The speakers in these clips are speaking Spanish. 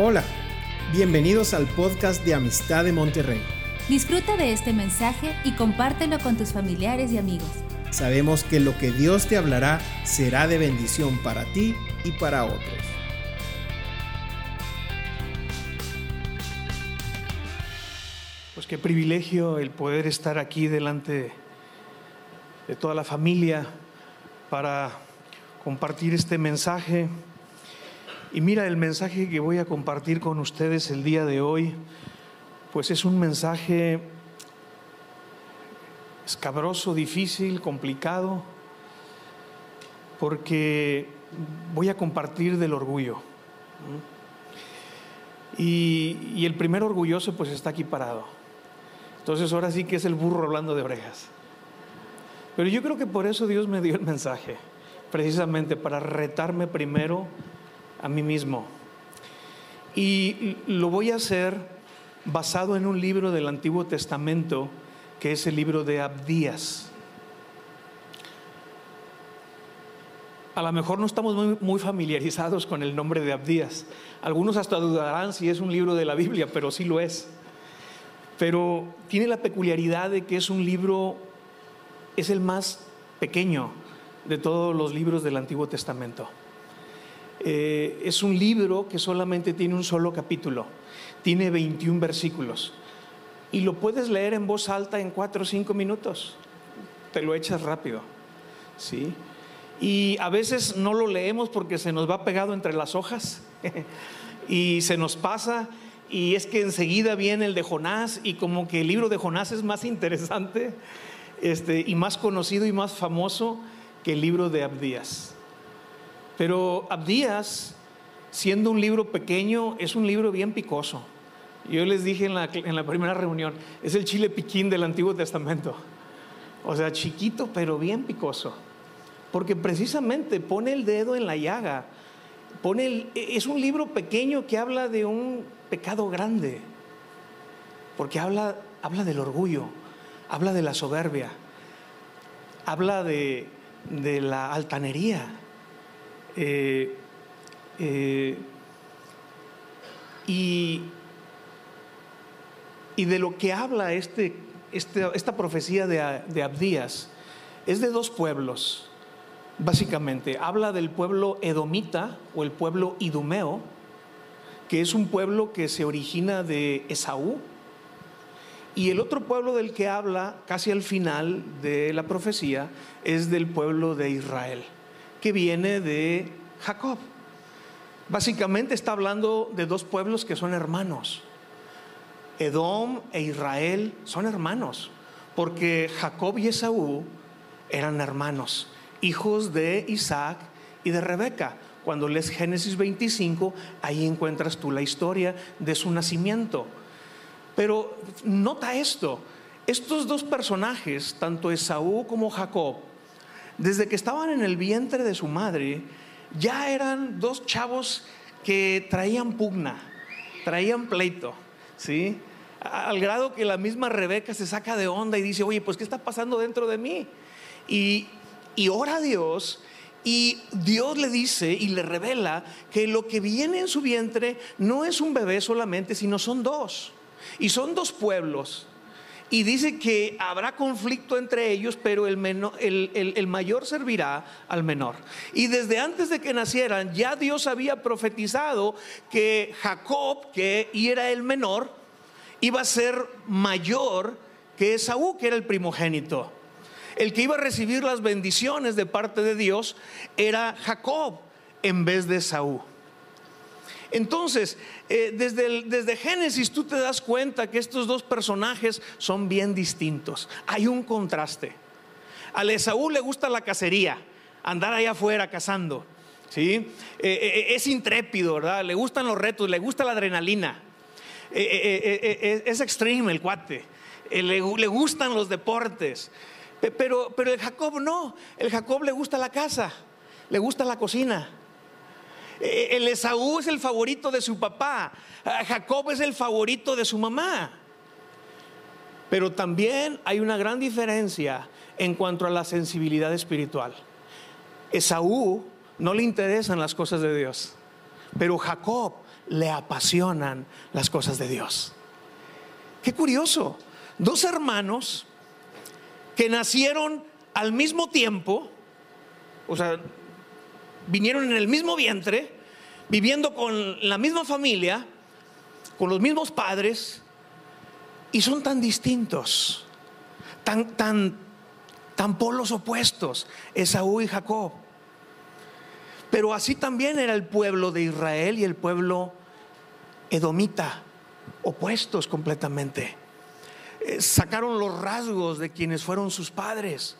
Hola, bienvenidos al podcast de Amistad de Monterrey. Disfruta de este mensaje y compártelo con tus familiares y amigos. Sabemos que lo que Dios te hablará será de bendición para ti y para otros. Pues qué privilegio el poder estar aquí delante de toda la familia para compartir este mensaje y mira, el mensaje que voy a compartir con ustedes el día de hoy, pues es un mensaje escabroso, difícil, complicado, porque voy a compartir del orgullo. Y, el primer orgulloso pues está aquí parado. Entonces ahora sí que es el burro hablando de orejas. Pero yo creo que por eso Dios me dio el mensaje, precisamente para retarme primero a mí mismo. Y lo voy a hacer basado en un libro del Antiguo Testamento, que es el libro de Abdías. A lo mejor no estamos muy, familiarizados con el nombre de Abdías. Algunos hasta dudarán si es un libro de la Biblia, pero sí lo es. Pero tiene la peculiaridad de que es un libro, es el más pequeño de todos los libros del Antiguo Testamento. Eh, es un libro que solamente tiene un solo capítulo, tiene 21 versículos y lo puedes leer en voz alta en 4 o 5 minutos, te lo echas rápido, ¿sí? Y a veces no lo leemos porque se nos va pegado entre las hojas y se nos pasa y es que enseguida viene el de Jonás y como que el libro de Jonás es más interesante este, y más conocido y más famoso que el libro de Abdías. Pero Abdías, siendo un libro pequeño, es un libro bien picoso. Yo les dije en la, primera reunión, es el chile piquín del Antiguo Testamento. O sea, chiquito, pero bien picoso. Porque precisamente pone el dedo en la llaga. Pone es un libro pequeño que habla de un pecado grande. Porque habla, habla del orgullo, habla de la soberbia, habla de, de la altanería eh, eh, y, de lo que habla este, este esta profecía de Abdías es de dos pueblos, básicamente. Habla del pueblo edomita o el pueblo idumeo, que es un pueblo que se origina de Esaú. Y el otro pueblo del que habla casi al final de la profecía es del pueblo de Israel que viene de Jacob. Básicamente está hablando de dos pueblos que son hermanos. Edom e Israel son hermanos, porque Jacob y Esaú eran hermanos, hijos de Isaac y de Rebeca. Cuando lees Génesis 25, ahí encuentras tú la historia de su nacimiento. Pero nota esto, estos dos personajes, tanto Esaú como Jacob, desde que estaban en el vientre de su madre, ya eran dos chavos que traían pugna, traían pleito, ¿sí? Al grado que la misma Rebeca se saca de onda y dice, oye, pues ¿qué está pasando dentro de mí? Y, y ora a Dios y Dios le dice y le revela que lo que viene en su vientre no es un bebé solamente, sino son dos. Y son dos pueblos. Y dice que habrá conflicto entre ellos, pero el, el, mayor servirá al menor. Y desde antes de que nacieran, ya Dios había profetizado que Jacob, que era el menor, iba a ser mayor que Esaú, que era el primogénito. El que iba a recibir las bendiciones de parte de Dios era Jacob en vez de Esaú. Entonces, eh, desde, desde Génesis tú te das cuenta que estos dos personajes son bien distintos. Hay un contraste. Al Esaú le gusta la cacería, andar allá afuera cazando. ¿sí? Eh, eh, es intrépido, ¿verdad? Le gustan los retos, le gusta la adrenalina. es extreme el cuate. Le, le, gustan los deportes. Pero, pero el Jacob no. El Jacob le gusta la casa, le gusta la cocina. Eh, el Esaú es el favorito de su papá. Ah, Jacob es el favorito de su mamá. Pero también hay una gran diferencia en cuanto a la sensibilidad espiritual. Esaú no le interesan las cosas de Dios, pero Jacob le apasionan las cosas de Dios. Qué curioso. Dos hermanos que nacieron al mismo tiempo, o sea, vinieron en el mismo vientre, viviendo con la misma familia, con los mismos padres, y son tan distintos, tan, tan, tan polos opuestos, Esaú y Jacob. Pero así también era el pueblo de Israel y el pueblo edomita, opuestos completamente. Eh, sacaron los rasgos de quienes fueron sus padres.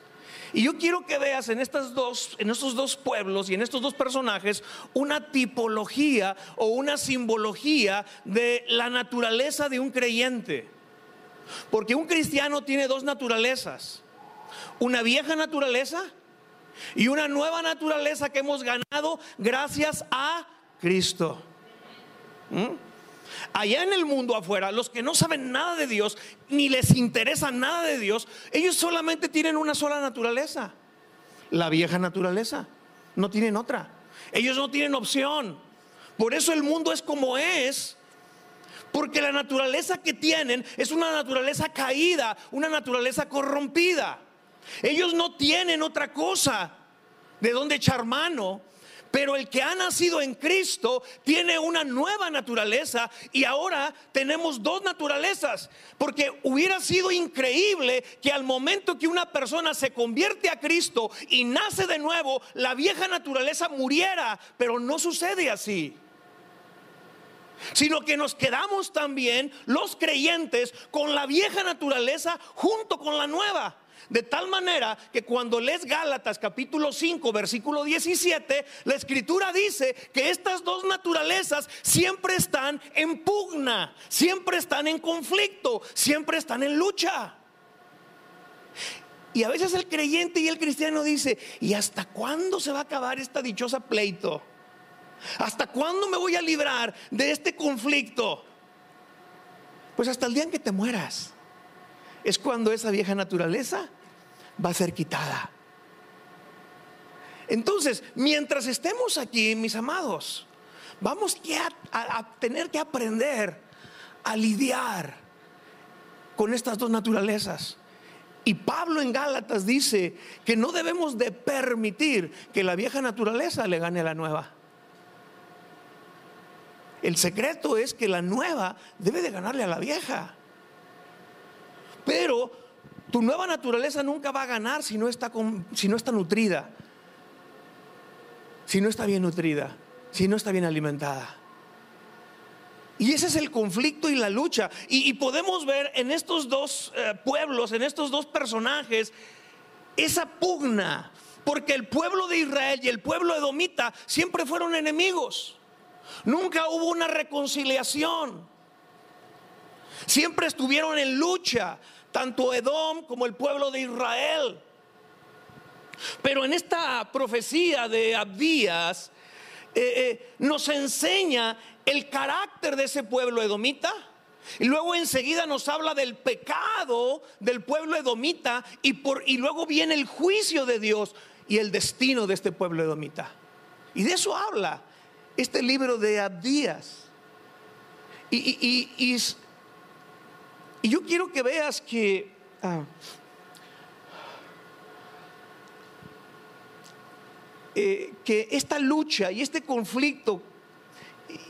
Y yo quiero que veas en, estas dos, en estos dos pueblos y en estos dos personajes una tipología o una simbología de la naturaleza de un creyente. Porque un cristiano tiene dos naturalezas. Una vieja naturaleza y una nueva naturaleza que hemos ganado gracias a Cristo. ¿Mm? Allá en el mundo afuera, los que no saben nada de Dios, ni les interesa nada de Dios, ellos solamente tienen una sola naturaleza, la vieja naturaleza, no tienen otra. Ellos no tienen opción. Por eso el mundo es como es, porque la naturaleza que tienen es una naturaleza caída, una naturaleza corrompida. Ellos no tienen otra cosa de donde echar mano pero el que ha nacido en Cristo tiene una nueva naturaleza y ahora tenemos dos naturalezas. Porque hubiera sido increíble que al momento que una persona se convierte a Cristo y nace de nuevo, la vieja naturaleza muriera. Pero no sucede así sino que nos quedamos también los creyentes con la vieja naturaleza junto con la nueva. De tal manera que cuando lees Gálatas capítulo 5 versículo 17, la escritura dice que estas dos naturalezas siempre están en pugna, siempre están en conflicto, siempre están en lucha. Y a veces el creyente y el cristiano dice, ¿y hasta cuándo se va a acabar esta dichosa pleito? ¿Hasta cuándo me voy a librar de este conflicto? Pues hasta el día en que te mueras. Es cuando esa vieja naturaleza va a ser quitada. Entonces, mientras estemos aquí, mis amados, vamos a, a, tener que aprender a lidiar con estas dos naturalezas. Y Pablo en Gálatas dice que no debemos de permitir que la vieja naturaleza le gane a la nueva. El secreto es que la nueva debe de ganarle a la vieja. Pero tu nueva naturaleza nunca va a ganar si no está, si no está nutrida, si no está bien nutrida, si no está bien alimentada. Y ese es el conflicto y la lucha. Y, podemos ver en estos dos eh, pueblos, en estos dos personajes, esa pugna. Porque el pueblo de Israel y el pueblo edomita siempre fueron enemigos. Nunca hubo una reconciliación. Siempre estuvieron en lucha tanto Edom como el pueblo de Israel. Pero en esta profecía de Abdías eh, eh, nos enseña el carácter de ese pueblo edomita. Y luego enseguida nos habla del pecado del pueblo edomita y, por, y luego viene el juicio de Dios y el destino de este pueblo edomita. Y de eso habla este libro de Abdías. y, y y yo quiero que veas que ah, eh, que esta lucha y este conflicto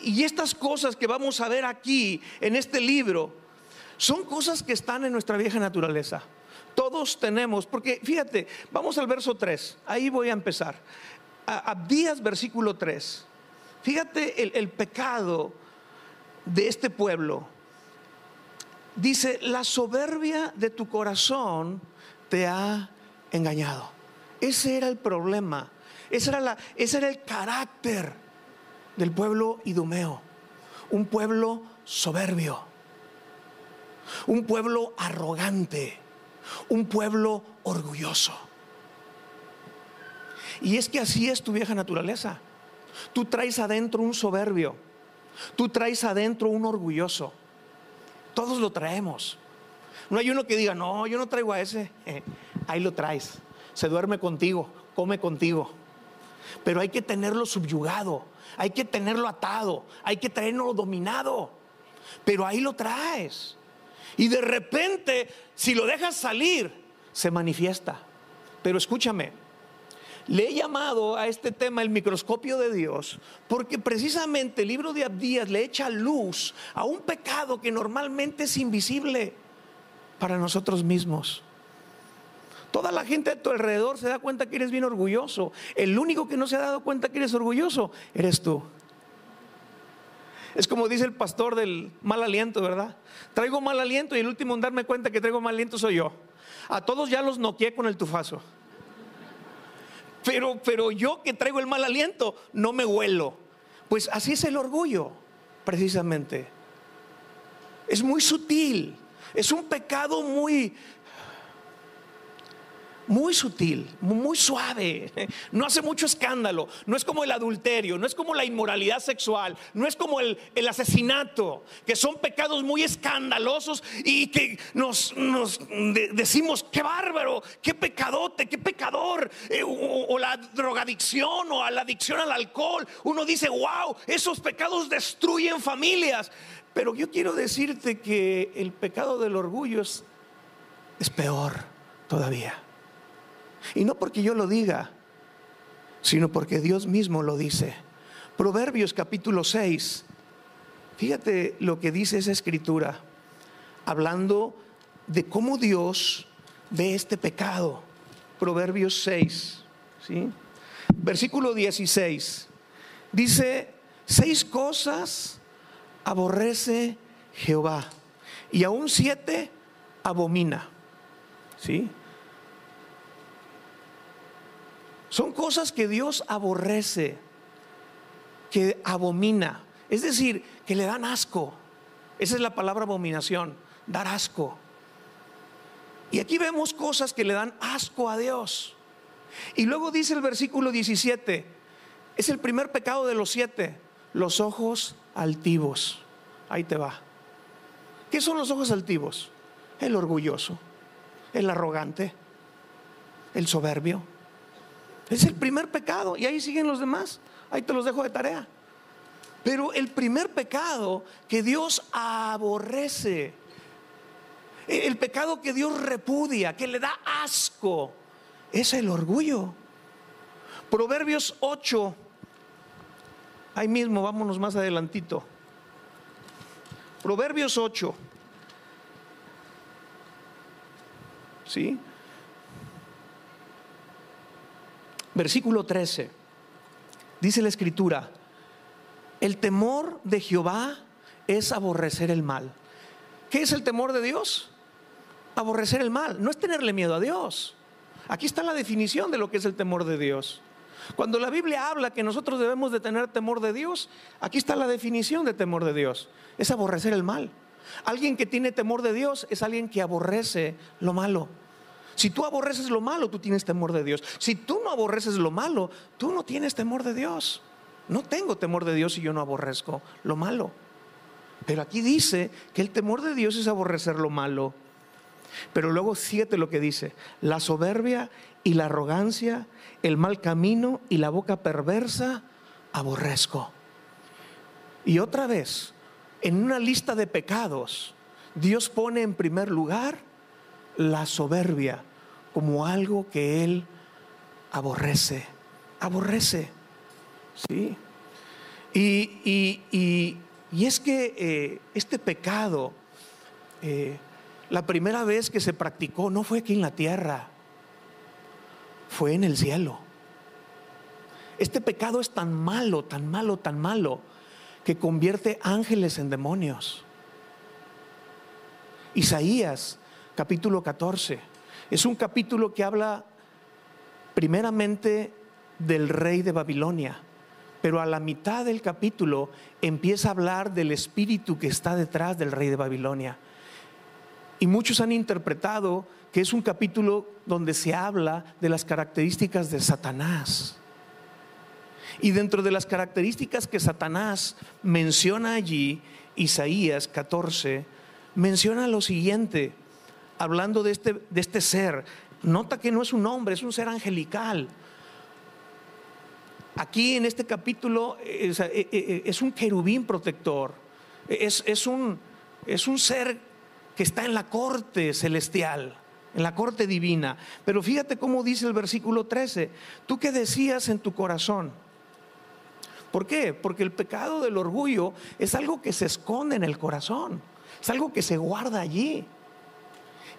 y estas cosas que vamos a ver aquí en este libro son cosas que están en nuestra vieja naturaleza. Todos tenemos, porque fíjate, vamos al verso 3, ahí voy a empezar. Abdías, versículo 3. Fíjate el, el pecado de este pueblo dice, la soberbia de tu corazón te ha engañado. Ese era el problema, ese era, la, ese era el carácter del pueblo idumeo, un pueblo soberbio, un pueblo arrogante, un pueblo orgulloso. Y es que así es tu vieja naturaleza. Tú traes adentro un soberbio, tú traes adentro un orgulloso. Todos lo traemos. No hay uno que diga, no, yo no traigo a ese. Eh, ahí lo traes. Se duerme contigo, come contigo. Pero hay que tenerlo subyugado. hay que tenerlo atado, hay que traerlo dominado. Pero ahí lo traes. Y de repente, si lo dejas salir, se manifiesta. Pero escúchame, le he llamado a este tema el microscopio de Dios porque precisamente el libro de Abdías le echa luz a un pecado que normalmente es invisible para nosotros mismos. Toda la gente a tu alrededor se da cuenta que eres bien orgulloso. El único que no se ha dado cuenta que eres orgulloso eres tú. Es como dice el pastor del mal aliento, ¿verdad? Traigo mal aliento y el último en darme cuenta que traigo mal aliento soy yo. A todos ya los noqué con el tufazo. Pero, pero yo que traigo el mal aliento, no me huelo. Pues así es el orgullo, precisamente. Es muy sutil. Es un pecado muy, muy sutil, muy suave, no hace mucho escándalo, no es como el adulterio, no es como la inmoralidad sexual, no es como el, asesinato, que son pecados muy escandalosos y que nos, decimos, qué bárbaro, qué pecadote, qué pecador, eh, o, la drogadicción o la adicción al alcohol, uno dice, wow, esos pecados destruyen familias, pero yo quiero decirte que el pecado del orgullo es peor todavía. Y no porque yo lo diga, sino porque Dios mismo lo dice. Proverbios capítulo 6. Fíjate lo que dice esa escritura, hablando de cómo Dios ve este pecado. Proverbios 6, ¿sí? Versículo 16. Dice, seis cosas aborrece Jehová y aún siete abomina. ¿Sí? Son cosas que Dios aborrece, que abomina, es decir, que le dan asco. Esa es la palabra abominación, dar asco. Y aquí vemos cosas que le dan asco a Dios. Y luego dice el versículo 17, es el primer pecado de los siete, los ojos altivos. Ahí te va. ¿Qué son los ojos altivos? El orgulloso, el arrogante, el soberbio es el primer pecado y ahí siguen los demás. Ahí te los dejo de tarea. Pero el primer pecado que Dios aborrece, el pecado que Dios repudia, que le da asco, es el orgullo. Proverbios 8, ahí mismo, vámonos más adelantito. Proverbios 8. ¿Sí? Versículo 13. Dice la escritura, el temor de Jehová es aborrecer el mal. ¿Qué es el temor de Dios? Aborrecer el mal. No es tenerle miedo a Dios. Aquí está la definición de lo que es el temor de Dios. Cuando la Biblia habla que nosotros debemos de tener temor de Dios, aquí está la definición de temor de Dios. Es aborrecer el mal. Alguien que tiene temor de Dios es alguien que aborrece lo malo. Si tú aborreces lo malo, tú tienes temor de Dios. Si tú no aborreces lo malo, tú no tienes temor de Dios. No tengo temor de Dios si yo no aborrezco lo malo. Pero aquí dice que el temor de Dios es aborrecer lo malo. Pero luego siete lo que dice, la soberbia y la arrogancia, el mal camino y la boca perversa, aborrezco. Y otra vez, en una lista de pecados, Dios pone en primer lugar la soberbia como algo que Él aborrece, aborrece. ¿Sí? Y, y, es que eh, este pecado, eh, la primera vez que se practicó no fue aquí en la tierra, fue en el cielo. Este pecado es tan malo, tan malo, tan malo, que convierte ángeles en demonios. Isaías capítulo 14. Es un capítulo que habla primeramente del rey de Babilonia, pero a la mitad del capítulo empieza a hablar del espíritu que está detrás del rey de Babilonia. Y muchos han interpretado que es un capítulo donde se habla de las características de Satanás. Y dentro de las características que Satanás menciona allí, Isaías 14, menciona lo siguiente, hablando de este, de este ser. Nota que no es un hombre, es un ser angelical. aquí en este capítulo eh, eh, eh, es, un querubín protector, es, es, un, es un ser que está en la corte celestial, en la corte divina. Pero fíjate cómo dice el versículo 13, tú que decías en tu corazón, ¿por qué? Porque el pecado del orgullo es algo que se esconde en el corazón, es algo que se guarda allí.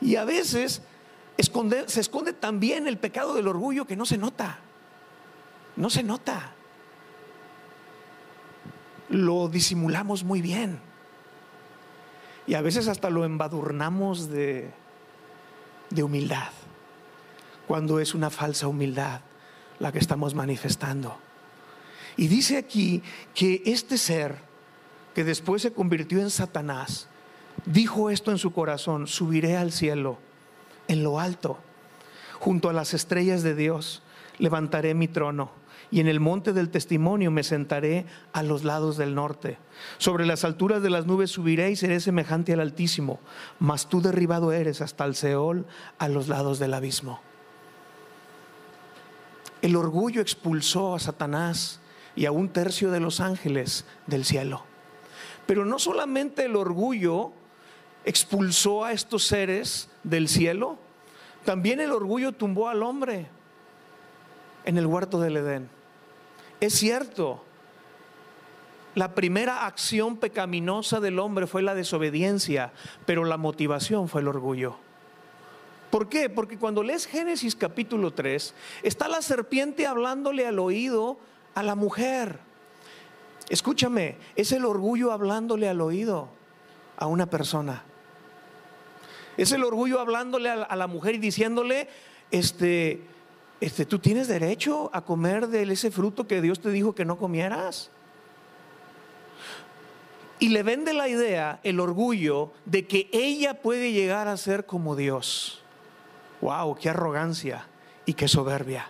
Y a veces se esconde también el pecado del orgullo que no se nota. No se nota. Lo disimulamos muy bien. Y a veces hasta lo embadurnamos de, de humildad, cuando es una falsa humildad la que estamos manifestando. Y dice aquí que este ser, que después se convirtió en Satanás, dijo esto en su corazón, subiré al cielo, en lo alto, junto a las estrellas de Dios, levantaré mi trono y en el monte del testimonio me sentaré a los lados del norte. Sobre las alturas de las nubes subiré y seré semejante al Altísimo, mas tú derribado eres hasta el Seol a los lados del abismo. El orgullo expulsó a Satanás y a un tercio de los ángeles del cielo. Pero no solamente el orgullo expulsó a estos seres del cielo, también el orgullo tumbó al hombre en el huerto del Edén. Es cierto, la primera acción pecaminosa del hombre fue la desobediencia, pero la motivación fue el orgullo. ¿Por qué? Porque cuando lees Génesis capítulo 3, está la serpiente hablándole al oído a la mujer. Escúchame, es el orgullo hablándole al oído a una persona. Es el orgullo hablándole a la mujer y diciéndole, este, este, tú tienes derecho a comer de ese fruto que Dios te dijo que no comieras. Y le vende la idea, el orgullo, de que ella puede llegar a ser como Dios. ¡Wow! ¡Qué arrogancia y qué soberbia!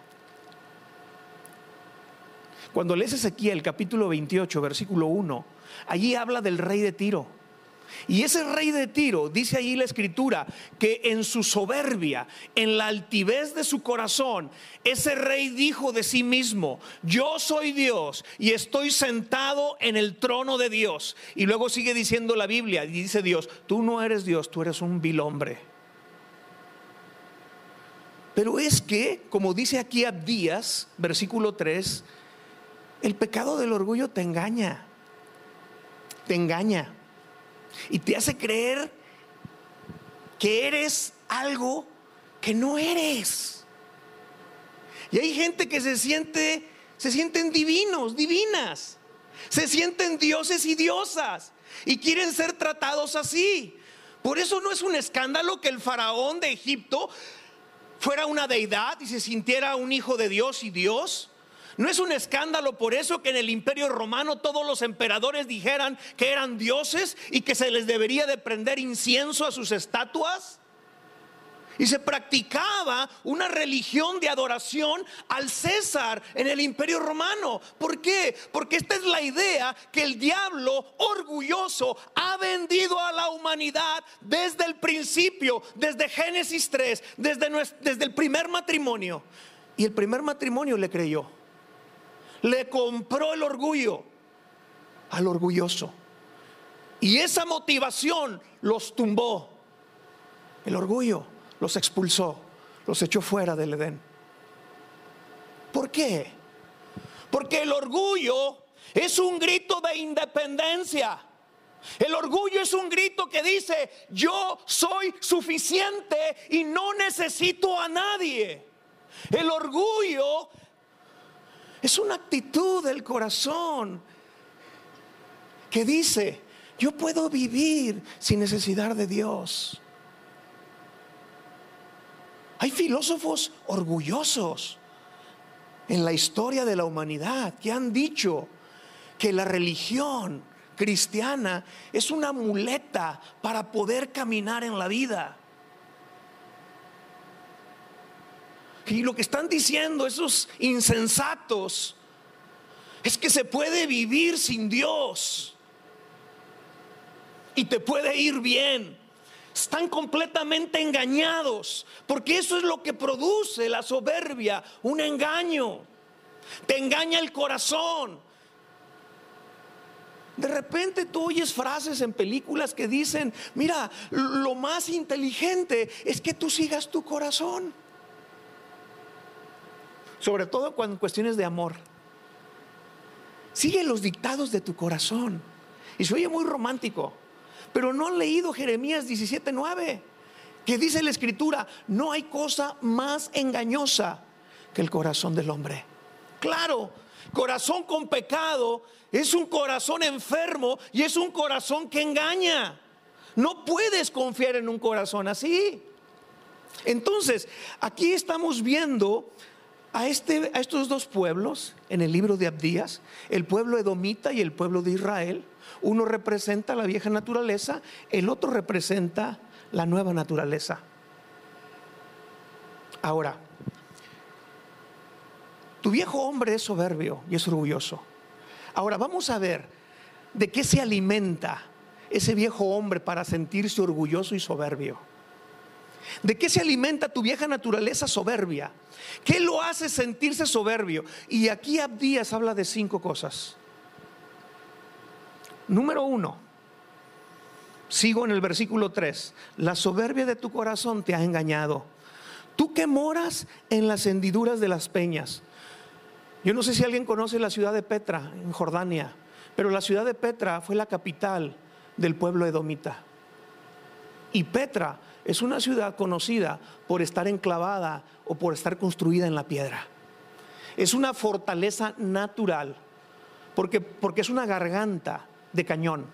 Cuando lees Ezequiel capítulo 28, versículo 1, allí habla del rey de Tiro. Y ese rey de Tiro, dice allí la escritura, que en su soberbia, en la altivez de su corazón, ese rey dijo de sí mismo, yo soy Dios y estoy sentado en el trono de Dios. Y luego sigue diciendo la Biblia, y dice Dios, tú no eres Dios, tú eres un vil hombre. Pero es que, como dice aquí Abdías, versículo 3, el pecado del orgullo te engaña, te engaña y te hace creer que eres algo que no eres. Y hay gente que se siente, se sienten divinos, divinas. Se sienten dioses y diosas y quieren ser tratados así. Por eso no es un escándalo que el faraón de Egipto fuera una deidad y se sintiera un hijo de Dios y Dios. No es un escándalo por eso que en el imperio romano todos los emperadores dijeran que eran dioses y que se les debería de prender incienso a sus estatuas. Y se practicaba una religión de adoración al César en el imperio romano. ¿Por qué? Porque esta es la idea que el diablo orgulloso ha vendido a la humanidad desde el principio, desde Génesis 3, desde, desde el primer matrimonio. Y el primer matrimonio le creyó le compró el orgullo al orgulloso. Y esa motivación los tumbó. El orgullo los expulsó, los echó fuera del Edén. ¿Por qué? Porque el orgullo es un grito de independencia. El orgullo es un grito que dice, yo soy suficiente y no necesito a nadie. El orgullo es una actitud del corazón que dice, yo puedo vivir sin necesidad de Dios. Hay filósofos orgullosos en la historia de la humanidad que han dicho que la religión cristiana es una muleta para poder caminar en la vida. Y lo que están diciendo esos insensatos es que se puede vivir sin Dios y te puede ir bien. Están completamente engañados, porque eso es lo que produce la soberbia, un engaño. Te engaña el corazón. De repente tú oyes frases en películas que dicen, mira, lo más inteligente es que tú sigas tu corazón. Sobre todo cuando en cuestiones de amor. Sigue los dictados de tu corazón. Y se oye muy romántico. Pero no han leído Jeremías 17:9, que dice la escritura, no hay cosa más engañosa que el corazón del hombre. Claro, corazón con pecado es un corazón enfermo y es un corazón que engaña. No puedes confiar en un corazón así. Entonces, aquí estamos viendo a, este, a estos dos pueblos en el libro de Abdías, el pueblo edomita y el pueblo de Israel. Uno representa la vieja naturaleza, el otro representa la nueva naturaleza. Ahora, tu viejo hombre es soberbio y es orgulloso. Ahora vamos a ver de qué se alimenta ese viejo hombre para sentirse orgulloso y soberbio. ¿De qué se alimenta tu vieja naturaleza soberbia? ¿Qué lo hace sentirse soberbio? Y aquí Abdías habla de cinco cosas. Número uno, sigo en el versículo 3, la soberbia de tu corazón te ha engañado. Tú que moras en las hendiduras de las peñas. Yo no sé si alguien conoce la ciudad de Petra, en Jordania, pero la ciudad de Petra fue la capital del pueblo edomita. Y Petra es una ciudad conocida por estar enclavada o por estar construida en la piedra. Es una fortaleza natural, porque, porque es una garganta de cañón.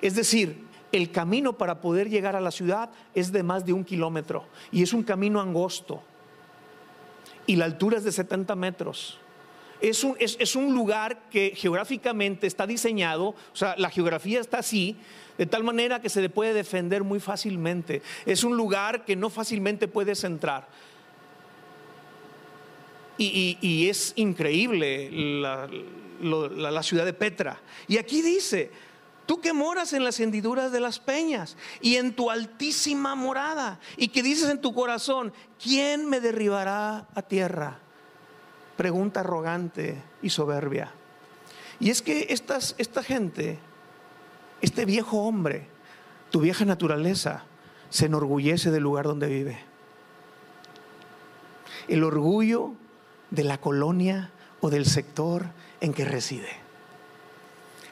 Es decir, el camino para poder llegar a la ciudad es de más de un kilómetro y es un camino angosto. Y la altura es de 70 metros. Es un, es un, lugar que geográficamente está diseñado, o sea, la geografía está así, de tal manera que se le puede defender muy fácilmente. Es un lugar que no fácilmente puedes entrar. Y, es increíble la, ciudad de Petra. Y aquí dice, tú que moras en las hendiduras de las peñas y en tu altísima morada, y que dices en tu corazón, ¿quién me derribará a tierra? Pregunta arrogante y soberbia. Y es que esta gente este viejo hombre, tu vieja naturaleza, se enorgullece del lugar donde vive. El orgullo de la colonia o del sector en que reside.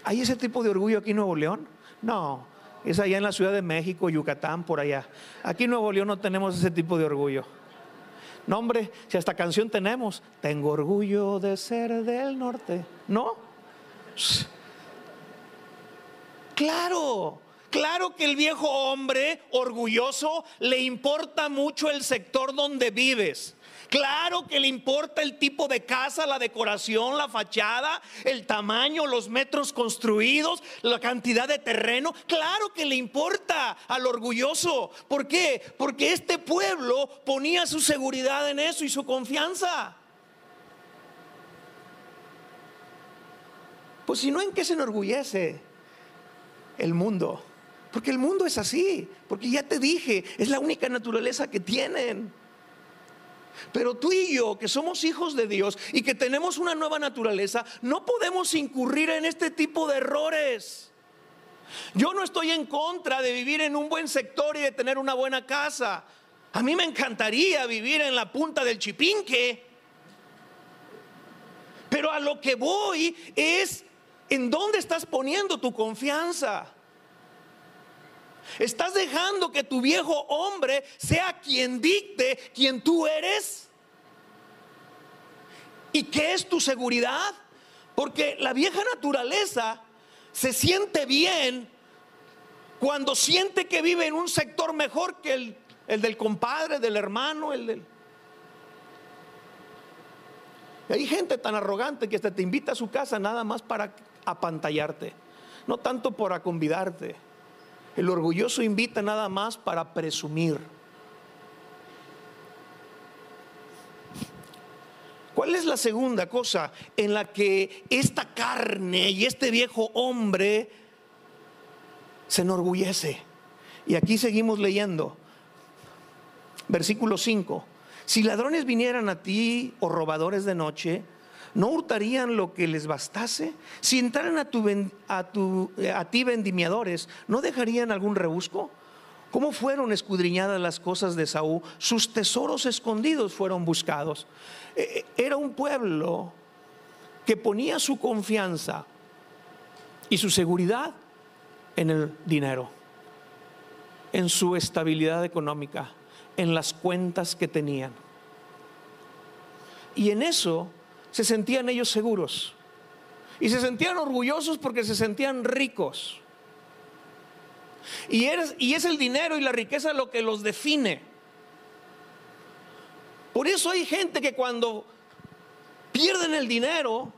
¿Hay ese tipo de orgullo aquí en Nuevo León? No, es allá en la Ciudad de México, Yucatán, por allá. Aquí en Nuevo León no tenemos ese tipo de orgullo. No, hombre, si hasta canción tenemos, tengo orgullo de ser del norte. ¿No? Claro, claro que el viejo hombre orgulloso le importa mucho el sector donde vives. Claro que le importa el tipo de casa, la decoración, la fachada, el tamaño, los metros construidos, la cantidad de terreno. Claro que le importa al orgulloso. ¿Por qué? Porque este pueblo ponía su seguridad en eso y su confianza. Pues si no, ¿en qué se enorgullece? el mundo. Porque el mundo es así, porque ya te dije, es la única naturaleza que tienen. Pero tú y yo, que somos hijos de Dios y que tenemos una nueva naturaleza, no podemos incurrir en este tipo de errores. Yo no estoy en contra de vivir en un buen sector y de tener una buena casa. A mí me encantaría vivir en la punta del chipinque. Pero a lo que voy es ¿En dónde estás poniendo tu confianza? ¿Estás dejando que tu viejo hombre sea quien dicte quien tú eres? ¿Y qué es tu seguridad? Porque la vieja naturaleza se siente bien cuando siente que vive en un sector mejor que el, el del compadre, del hermano, el del... hay gente tan arrogante que hasta te invita a su casa nada más para apantallarte, no tanto para convidarte. El orgulloso invita nada más para presumir. ¿Cuál es la segunda cosa en la que esta carne y este viejo hombre se enorgullece? Y aquí seguimos leyendo. Versículo 5. Si ladrones vinieran a ti o robadores de noche, ¿No hurtarían lo que les bastase? Si entraran a, a, tu, a ti vendimiadores, ¿no dejarían algún rebusco? ¿Cómo fueron escudriñadas las cosas de Saúl? Sus tesoros escondidos fueron buscados. E, e, era un pueblo que ponía su confianza y su seguridad en el dinero, en su estabilidad económica, en las cuentas que tenían. Y en eso se sentían ellos seguros. Y se sentían orgullosos porque se sentían ricos. Y, y es el dinero y la riqueza lo que los define. Por eso hay gente que cuando pierden el dinero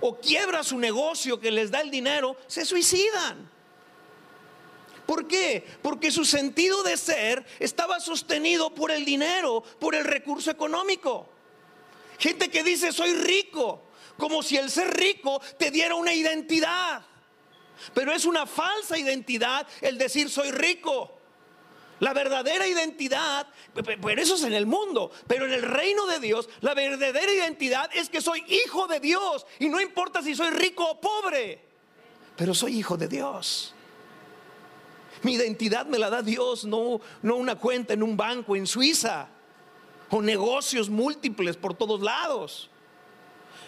o quiebra su negocio que les da el dinero, se suicidan. ¿Por qué? Porque su sentido de ser estaba sostenido por el dinero, por el recurso económico. Gente que dice soy rico, como si el ser rico te diera una identidad. Pero es una falsa identidad el decir soy rico. La verdadera identidad, pero eso es en el mundo, pero en el reino de Dios, la verdadera identidad es que soy hijo de Dios y no importa si soy rico o pobre, pero soy hijo de Dios. Mi identidad me la da Dios, no, no una cuenta en un banco en Suiza o negocios múltiples por todos lados.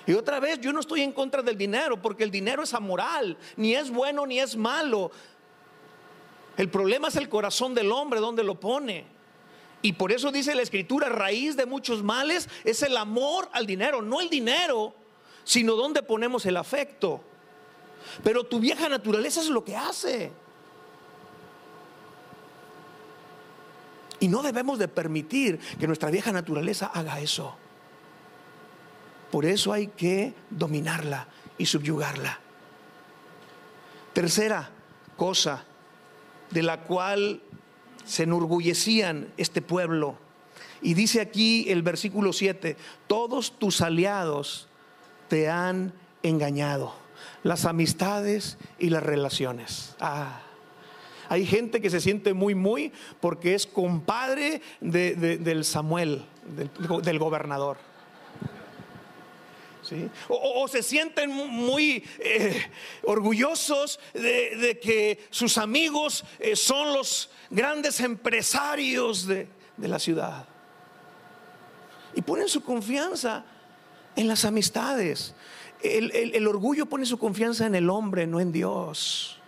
Y otra vez, yo no estoy en contra del dinero, porque el dinero es amoral, ni es bueno ni es malo. El problema es el corazón del hombre, donde lo pone. Y por eso dice la escritura, raíz de muchos males es el amor al dinero, no el dinero, sino donde ponemos el afecto. Pero tu vieja naturaleza es lo que hace. Y no debemos de permitir que nuestra vieja naturaleza haga eso. Por eso hay que dominarla y subyugarla. Tercera cosa de la cual se enorgullecían este pueblo. Y dice aquí el versículo 7, todos tus aliados te han engañado, las amistades y las relaciones. Ah, hay gente que se siente muy, muy porque es compadre del Samuel, del gobernador. O, se sienten muy eh, orgullosos de, que sus amigos eh, son los grandes empresarios de, la ciudad. Y ponen su confianza en las amistades. el orgullo pone su confianza en el hombre, no en Dios.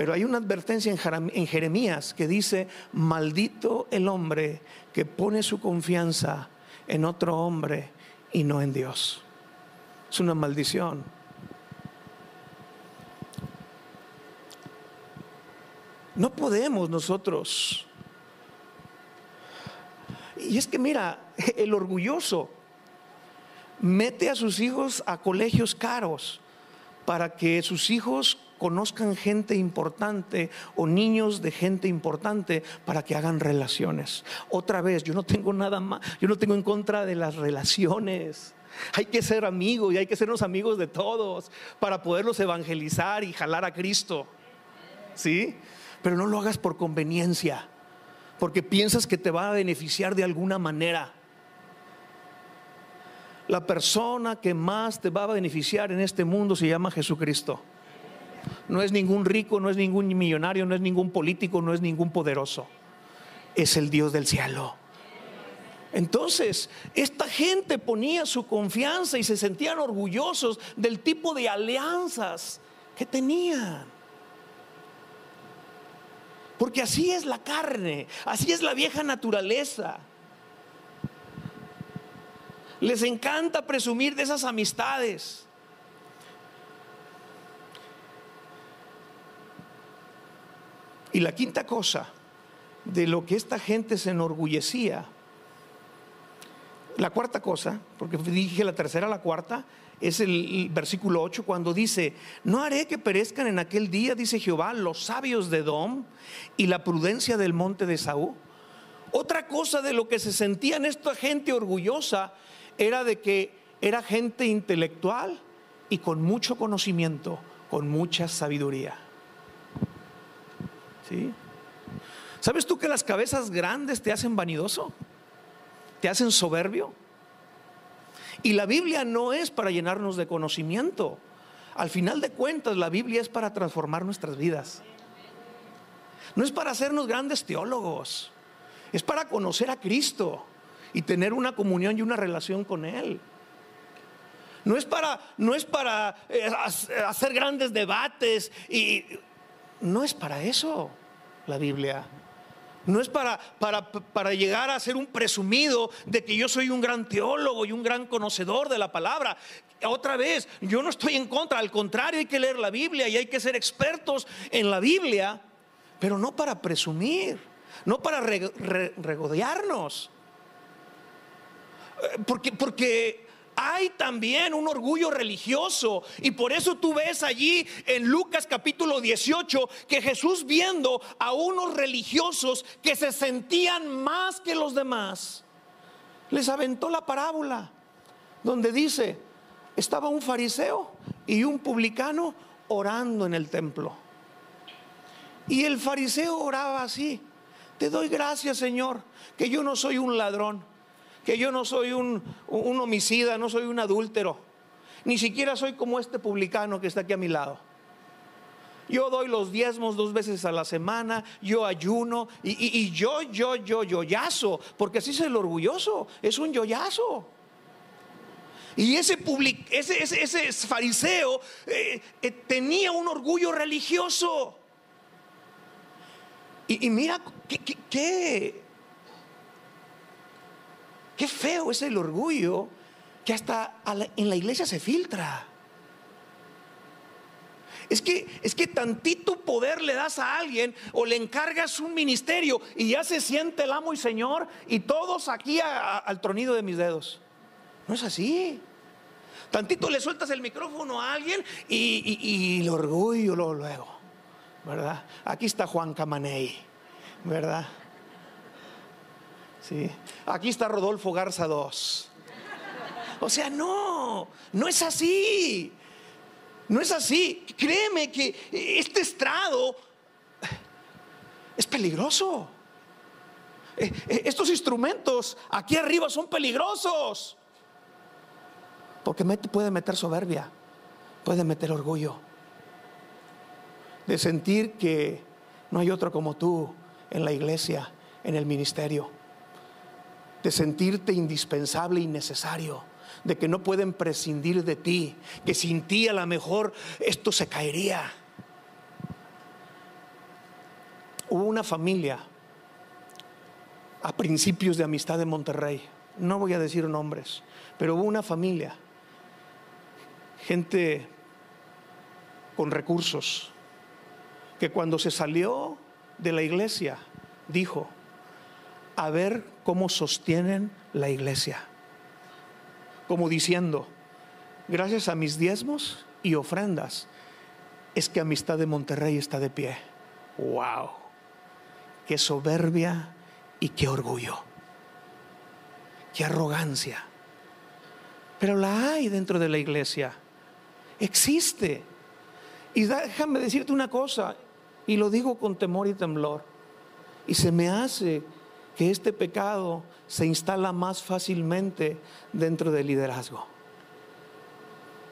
Pero hay una advertencia en Jeremías que dice, maldito el hombre que pone su confianza en otro hombre y no en Dios. Es una maldición. No podemos nosotros. Y es que mira, el orgulloso mete a sus hijos a colegios caros para que sus hijos conozcan gente importante o niños de gente importante para que hagan relaciones. Otra vez, yo no tengo nada más, yo no tengo en contra de las relaciones. Hay que ser amigos y hay que ser los amigos de todos para poderlos evangelizar y jalar a Cristo. ¿Sí? Pero no lo hagas por conveniencia, porque piensas que te va a beneficiar de alguna manera. La persona que más te va a beneficiar en este mundo se llama Jesucristo no es ningún rico, no es ningún millonario, no es ningún político, no es ningún poderoso. Es el Dios del cielo. Entonces, esta gente ponía su confianza y se sentían orgullosos del tipo de alianzas que tenían. Porque así es la carne, así es la vieja naturaleza. Les encanta presumir de esas amistades. Y la quinta cosa de lo que esta gente se enorgullecía, la cuarta cosa, porque dije la tercera, la cuarta, es el, versículo 8 cuando dice, no haré que perezcan en aquel día, dice Jehová, los sabios de Dom y la prudencia del monte de Saúl. Otra cosa de lo que se sentían esta gente orgullosa era de que era gente intelectual y con mucho conocimiento, con mucha sabiduría. ¿Sabes tú que las cabezas grandes te hacen vanidoso? ¿Te hacen soberbio? Y la Biblia no es para llenarnos de conocimiento. Al final de cuentas, la Biblia es para transformar nuestras vidas. No es para hacernos grandes teólogos. Es para conocer a Cristo y tener una comunión y una relación con Él. No es para, no es para eh, hacer grandes debates y no es para eso la Biblia. No es para, para, para, llegar a ser un presumido de que yo soy un gran teólogo y un gran conocedor de la palabra. Otra vez, yo no estoy en contra, al contrario, hay que leer la Biblia y hay que ser expertos en la Biblia, pero no para presumir, no para regodearnos. Eh, porque, porque hay también un orgullo religioso. Y por eso tú ves allí en Lucas capítulo 18 que Jesús viendo a unos religiosos que se sentían más que los demás, les aventó la parábola donde dice, estaba un fariseo y un publicano orando en el templo. Y el fariseo oraba así, te doy gracias Señor, que yo no soy un ladrón que yo no soy un, homicida, no soy un adúltero, ni siquiera soy como este publicano que está aquí a mi lado. Yo doy los diezmos dos veces a la semana, yo ayuno y, yo, yo, yo, yoyazo, porque así es el orgulloso, es un yoyazo. Y ese, ese, ese, fariseo eh, eh, tenía un orgullo religioso. Y, mira, qué, Qué feo es el orgullo que hasta en la iglesia se filtra. Es que, es que tantito poder le das a alguien o le encargas un ministerio y ya se siente el amo y señor y todos aquí al tronido de mis dedos. No es así. Tantito le sueltas el micrófono a alguien y, el orgullo luego, luego, ¿verdad? Aquí está Juan Camaney, ¿verdad? Aquí está Rodolfo Garza 2. O sea, no, no es así. No es así. Créeme que este estrado es peligroso. Eh, eh, estos instrumentos aquí arriba son peligrosos. Porque puede meter soberbia, puede meter orgullo. De sentir que no hay otro como tú en la iglesia, en el ministerio de sentirte indispensable y necesario, de que no pueden prescindir de ti, que sin ti a lo mejor esto se caería. Hubo una familia a principios de amistad de Monterrey, no voy a decir nombres, pero hubo una familia, gente con recursos, que cuando se salió de la iglesia dijo, a ver cómo sostienen la iglesia. Como diciendo, gracias a mis diezmos y ofrendas, es que Amistad de Monterrey está de pie. ¡Wow! ¡Qué soberbia y qué orgullo! ¡Qué arrogancia! Pero la hay dentro de la iglesia. Existe. Y déjame decirte una cosa, y lo digo con temor y temblor. Y se me hace que este pecado se instala más fácilmente dentro del liderazgo.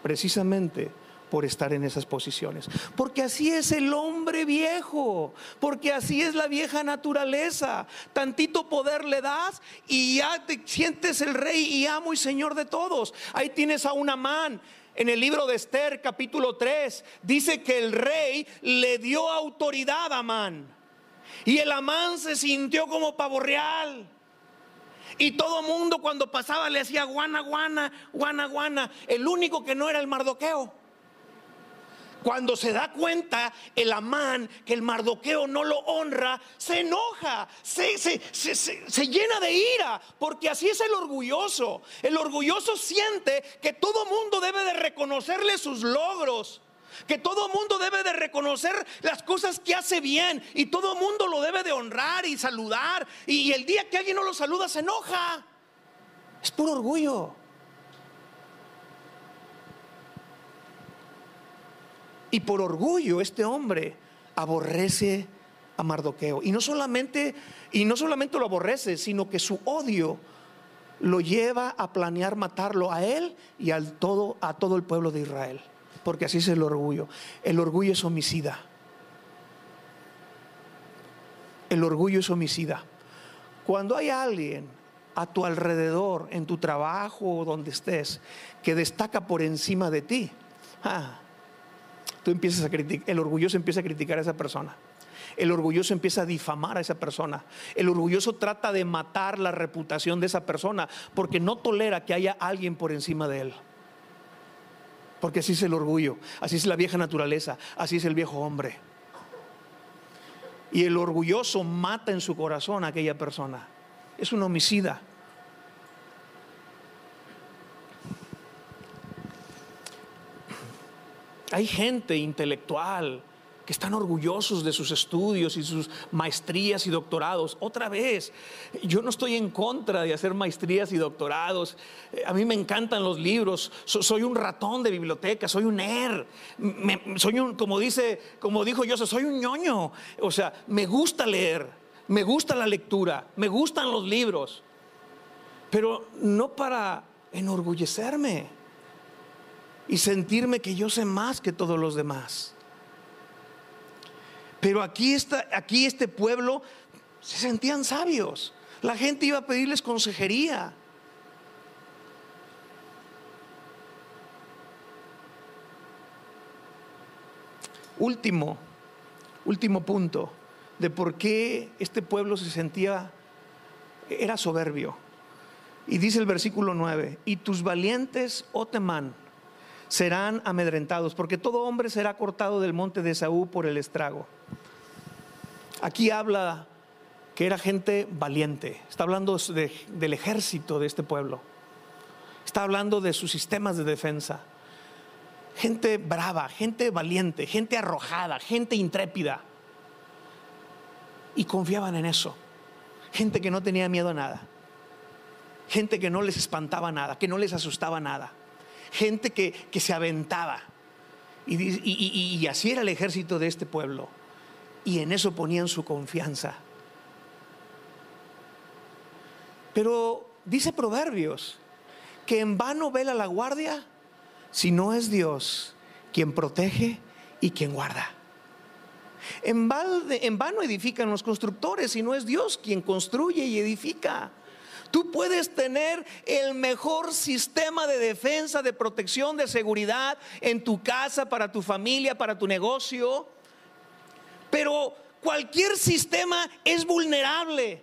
Precisamente por estar en esas posiciones. Porque así es el hombre viejo, porque así es la vieja naturaleza. Tantito poder le das y ya te sientes el rey y amo y señor de todos. Ahí tienes a un Amán. En el libro de Esther, capítulo 3, dice que el rey le dio autoridad a Amán. Y el Amán se sintió como pavo real. Y todo mundo cuando pasaba le hacía guana, guana, guana, guana. El único que no era el mardoqueo. Cuando se da cuenta el Amán que el Mardoqueo no lo honra, se enoja, se, se, se, llena de ira, porque así es el orgulloso. El orgulloso siente que todo mundo debe de reconocerle sus logros que todo mundo debe de reconocer las cosas que hace bien y todo mundo lo debe de honrar y saludar y, el día que alguien no lo saluda se enoja. Es puro orgullo. Y por orgullo este hombre aborrece a Mardoqueo. Y no solamente, y no solamente lo aborrece, sino que su odio lo lleva a planear matarlo a él y al todo, a todo el pueblo de Israel. Porque así es el orgullo. El orgullo es homicida. El orgullo es homicida. Cuando hay alguien a tu alrededor, en tu trabajo o donde estés, que destaca por encima de ti, ah, tú empiezas a criticar, el orgulloso empieza a criticar a esa persona. El orgulloso empieza a difamar a esa persona. El orgulloso trata de matar la reputación de esa persona porque no tolera que haya alguien por encima de él. Porque así es el orgullo, así es la vieja naturaleza, así es el viejo hombre. Y el orgulloso mata en su corazón a aquella persona. Es un homicida. Hay gente intelectual que están orgullosos de sus estudios y sus maestrías y doctorados. Otra vez, yo no estoy en contra de hacer maestrías y doctorados. Eh, a mí me encantan los libros. soy un ratón de biblioteca, soy un nerd. soy un, como dice, como dijo yo, soy un ñoño. O sea, me gusta leer, me gusta la lectura, me gustan los libros. Pero no para enorgullecerme y sentirme que yo sé más que todos los demás. Pero aquí, está, aquí este pueblo se sentían sabios. La gente iba a pedirles consejería. Último, último punto de por qué este pueblo se sentía, era soberbio. Y dice el versículo 9, y tus valientes, oh temán, serán amedrentados, porque todo hombre será cortado del monte de Saúl por el estrago. Aquí habla que era gente valiente, está hablando del ejército de este pueblo, está hablando de sus sistemas de defensa. Gente brava, gente valiente, gente arrojada, gente intrépida. Y confiaban en eso. Gente que no tenía miedo a nada. Gente que no les espantaba nada, que no les asustaba nada gente que, se aventaba. Y, así era el ejército de este pueblo. Y en eso ponían su confianza. Pero dice Proverbios que en vano vela la guardia si no es Dios quien protege y quien guarda. En, en vano edifican los constructores si no es Dios quien construye y edifica. Tú puedes tener el mejor sistema de defensa, de protección, de seguridad en tu casa, para tu familia, para tu negocio. Pero cualquier sistema es vulnerable.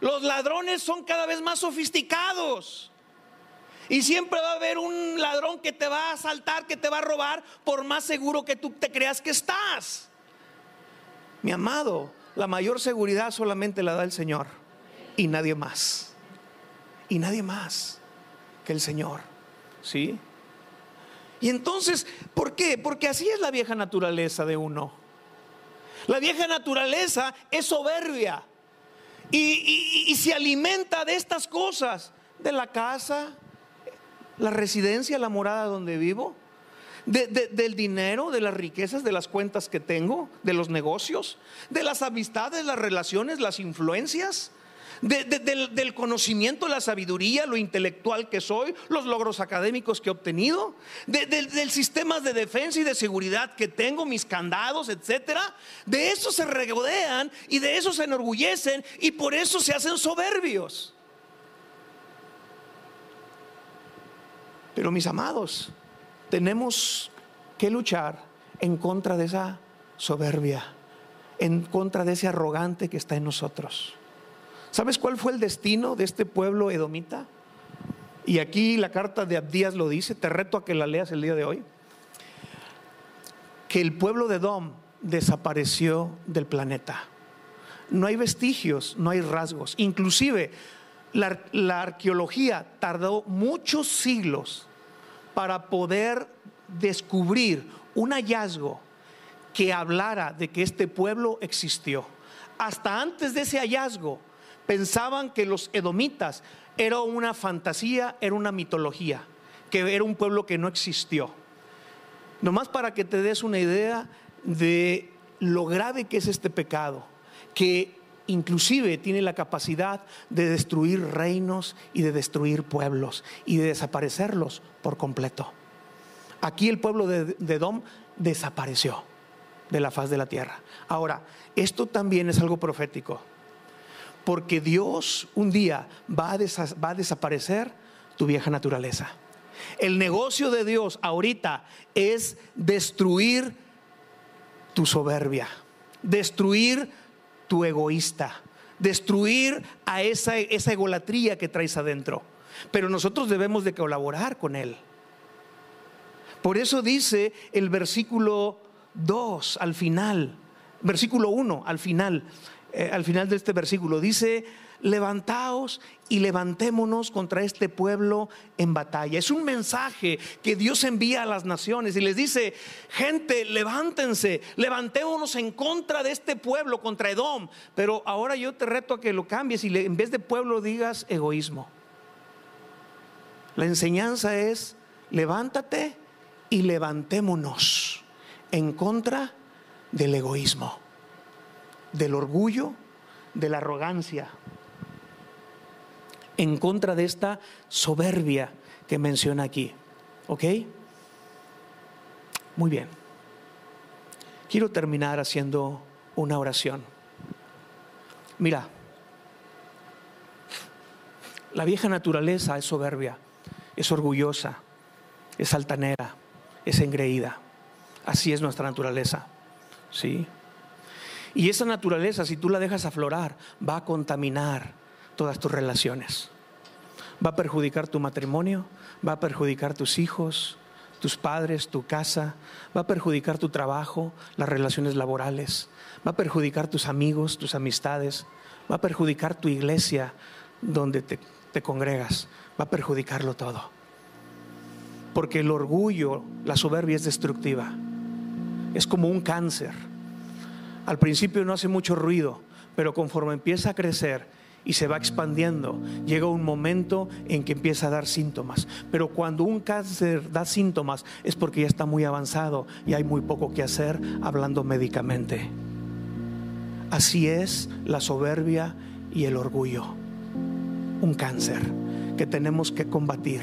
Los ladrones son cada vez más sofisticados. Y siempre va a haber un ladrón que te va a asaltar, que te va a robar, por más seguro que tú te creas que estás. Mi amado, la mayor seguridad solamente la da el Señor y nadie más y nadie más que el Señor. ¿Sí? Y entonces, ¿por qué? Porque así es la vieja naturaleza de uno. La vieja naturaleza es soberbia y, se alimenta de estas cosas, de la casa, la residencia, la morada donde vivo, del dinero, de las riquezas, de las cuentas que tengo, de los negocios, de las amistades, las relaciones, las influencias del, conocimiento, la sabiduría, lo intelectual que soy, los logros académicos que he obtenido, del sistema de defensa y de seguridad que tengo, mis candados, etcétera. De eso se regodean y de eso se enorgullecen y por eso se hacen soberbios. Pero mis amados, tenemos que luchar en contra de esa soberbia, en contra de ese arrogante que está en nosotros. ¿Sabes cuál fue el destino de este pueblo edomita? Y aquí la carta de Abdías lo dice, te reto a que la leas el día de hoy. Que el pueblo de Edom desapareció del planeta. No hay vestigios, no hay rasgos. Inclusive la, la arqueología tardó muchos siglos para poder descubrir un hallazgo que hablara de que este pueblo existió. Hasta antes de ese hallazgo, pensaban que los edomitas era una fantasía, era una mitología, que era un pueblo que no existió. Nomás para que te des una idea de lo grave que es este pecado, que inclusive tiene la capacidad de destruir reinos y de destruir pueblos y de desaparecerlos por completo. Aquí el pueblo de, Edom desapareció de la faz de la tierra. Ahora, esto también es algo profético, porque Dios un día va a, desaparecer tu vieja naturaleza. El negocio de Dios ahorita es destruir tu soberbia, destruir tu egoísta, destruir a esa, esa egolatría que traes adentro. Pero nosotros debemos de colaborar con Él. Por eso dice el versículo 2 al final, versículo 1 al final, eh, al final de este versículo, dice, levantaos y levantémonos contra este pueblo en batalla. Es un mensaje que Dios envía a las naciones y les dice, gente, levántense, levantémonos en contra de este pueblo, contra Edom. Pero ahora yo te reto a que lo cambies y en vez de pueblo digas egoísmo. La enseñanza es, levántate y levantémonos en contra del egoísmo, del orgullo, de la arrogancia, en contra de esta soberbia que menciona aquí. ¿Ok? Muy bien. Quiero terminar haciendo una oración. Mira, la vieja naturaleza es soberbia, es orgullosa, es altanera, es engreída. Así es nuestra naturaleza. ¿Sí? Y esa naturaleza, si tú la dejas aflorar, va a contaminar todas tus relaciones. Va a perjudicar tu matrimonio, va a perjudicar tus hijos, tus padres, tu casa, va a perjudicar tu trabajo, las relaciones laborales, va a perjudicar tus amigos, tus amistades, va a perjudicar tu iglesia donde te, congregas, va a perjudicarlo todo. Porque el orgullo, la soberbia es destructiva, es como un cáncer. Al principio no hace mucho ruido, pero conforme empieza a crecer, y se va expandiendo. Llega un momento en que empieza a dar síntomas. Pero cuando un cáncer da síntomas es porque ya está muy avanzado y hay muy poco que hacer hablando médicamente. Así es la soberbia y el orgullo. Un cáncer que tenemos que combatir.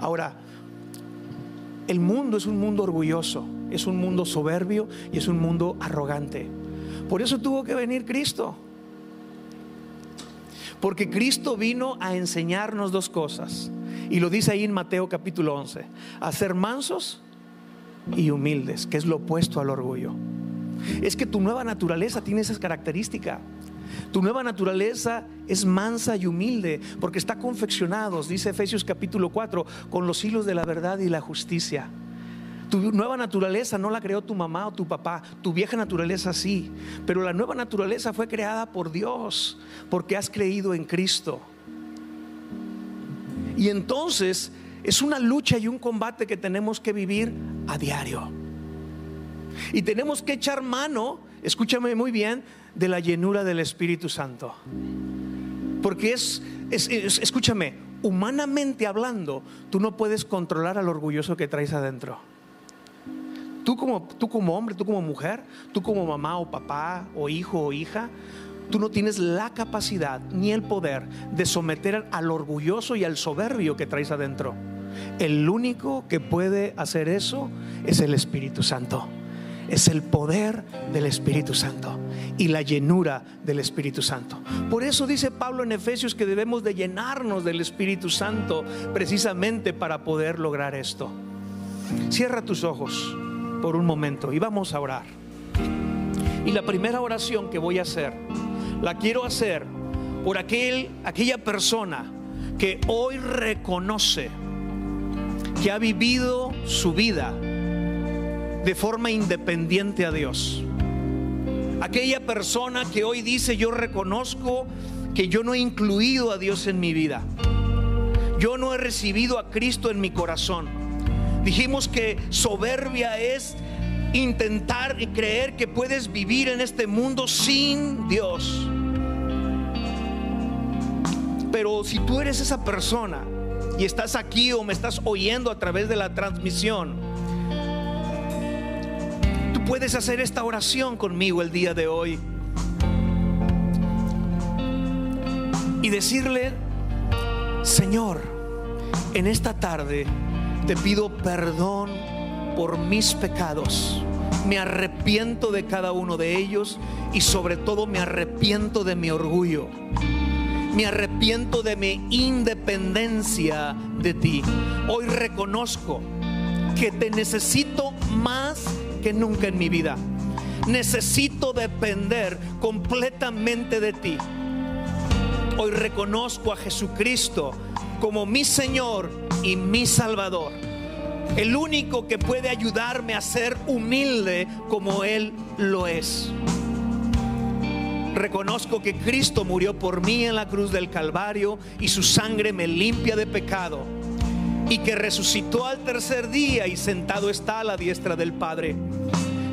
Ahora, el mundo es un mundo orgulloso, es un mundo soberbio y es un mundo arrogante. Por eso tuvo que venir Cristo porque Cristo vino a enseñarnos dos cosas. Y lo dice ahí en Mateo capítulo 11. A ser mansos y humildes, que es lo opuesto al orgullo. Es que tu nueva naturaleza tiene esas características. Tu nueva naturaleza es mansa y humilde porque está confeccionados, dice Efesios capítulo 4, con los hilos de la verdad y la justicia. Tu nueva naturaleza no la creó tu mamá o tu papá, tu vieja naturaleza sí, pero la nueva naturaleza fue creada por Dios, porque has creído en Cristo. Y entonces es una lucha y un combate que tenemos que vivir a diario. Y tenemos que echar mano, escúchame muy bien, de la llenura del Espíritu Santo. Porque es, escúchame, humanamente hablando, tú no puedes controlar al orgulloso que traes adentro. Tú como, tú como hombre, tú como mujer, tú como mamá o papá o hijo o hija, tú no tienes la capacidad ni el poder de someter al orgulloso y al soberbio que traes adentro. El único que puede hacer eso es el Espíritu Santo. Es el poder del Espíritu Santo y la llenura del Espíritu Santo. Por eso dice Pablo en Efesios que debemos de llenarnos del Espíritu Santo precisamente para poder lograr esto. Cierra tus ojos por un momento y vamos a orar. Y la primera oración que voy a hacer, la quiero hacer por aquel, aquella persona que hoy reconoce que ha vivido su vida de forma independiente a Dios. Aquella persona que hoy dice, yo reconozco que yo no he incluido a Dios en mi vida. Yo no he recibido a Cristo en mi corazón. Dijimos que soberbia es intentar y creer que puedes vivir en este mundo sin Dios. Pero si tú eres esa persona y estás aquí o me estás oyendo a través de la transmisión, tú puedes hacer esta oración conmigo el día de hoy. y decirle, Señor, en esta tarde te pido perdón por mis pecados. Me arrepiento de cada uno de ellos y sobre todo me arrepiento de mi orgullo. Me arrepiento de mi independencia de ti. Hoy reconozco que te necesito más que nunca en mi vida. Necesito depender completamente de ti. Hoy reconozco a Jesucristo como mi Señor y mi Salvador. El único que puede ayudarme a ser humilde como Él lo es. Reconozco que Cristo murió por mí en la cruz del Calvario y su sangre me limpia de pecado. Y que resucitó al tercer día y sentado está a la diestra del Padre.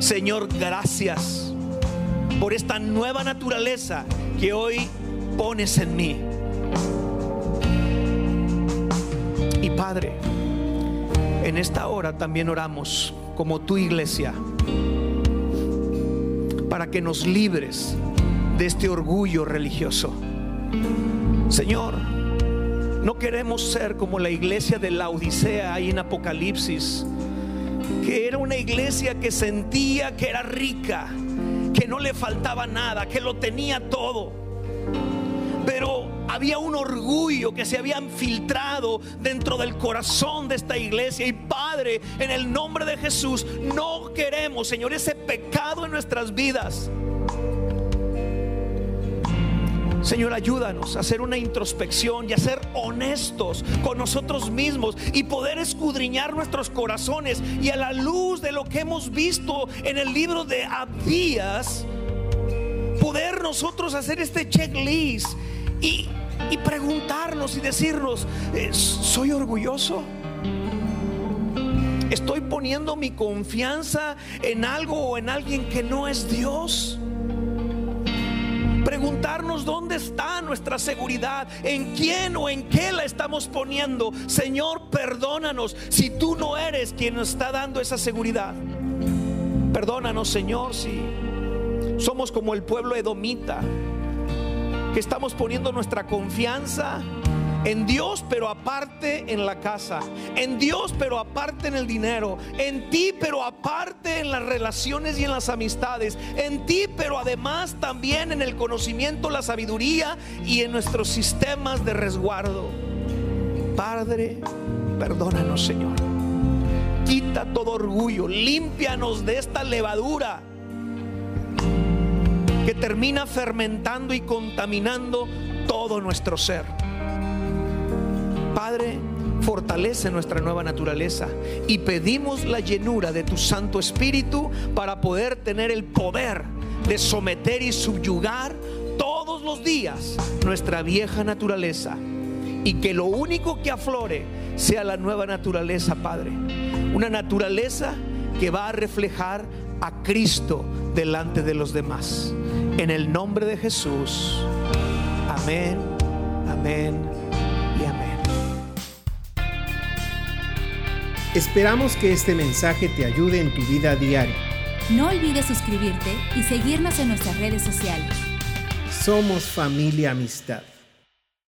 Señor, gracias por esta nueva naturaleza que hoy pones en mí. Padre, en esta hora también oramos como tu iglesia para que nos libres de este orgullo religioso. Señor, no queremos ser como la iglesia de la Odisea ahí en Apocalipsis, que era una iglesia que sentía que era rica, que no le faltaba nada, que lo tenía todo. Había un orgullo que se había filtrado dentro del corazón de esta iglesia. Y Padre, en el nombre de Jesús, no queremos, Señor, ese pecado en nuestras vidas. Señor, ayúdanos a hacer una introspección y a ser honestos con nosotros mismos y poder escudriñar nuestros corazones y a la luz de lo que hemos visto en el libro de Abías, poder nosotros hacer este checklist y, y preguntarnos y decirnos, eh, ¿soy orgulloso? ¿Estoy poniendo mi confianza en algo o en alguien que no es Dios? preguntarnos dónde está nuestra seguridad, en quién o en qué la estamos poniendo. Señor, perdónanos si tú no eres quien nos está dando esa seguridad. Perdónanos, Señor, si somos como el pueblo edomita, estamos poniendo nuestra confianza en Dios, pero aparte en la casa. En Dios, pero aparte en el dinero. En ti, pero aparte en las relaciones y en las amistades. En ti, pero además también en el conocimiento, la sabiduría y en nuestros sistemas de resguardo. Padre, perdónanos, Señor. Quita todo orgullo. Límpianos de esta levadura que termina fermentando y contaminando todo nuestro ser. Padre, fortalece nuestra nueva naturaleza y pedimos la llenura de tu Santo Espíritu para poder tener el poder de someter y subyugar todos los días nuestra vieja naturaleza y que lo único que aflore sea la nueva naturaleza, Padre. Una naturaleza que va a reflejar a Cristo delante de los demás. En el nombre de Jesús. Amén, amén y amén. Esperamos que este mensaje te ayude en tu vida diaria. No olvides suscribirte y seguirnos en nuestras redes sociales. Somos familia amistad.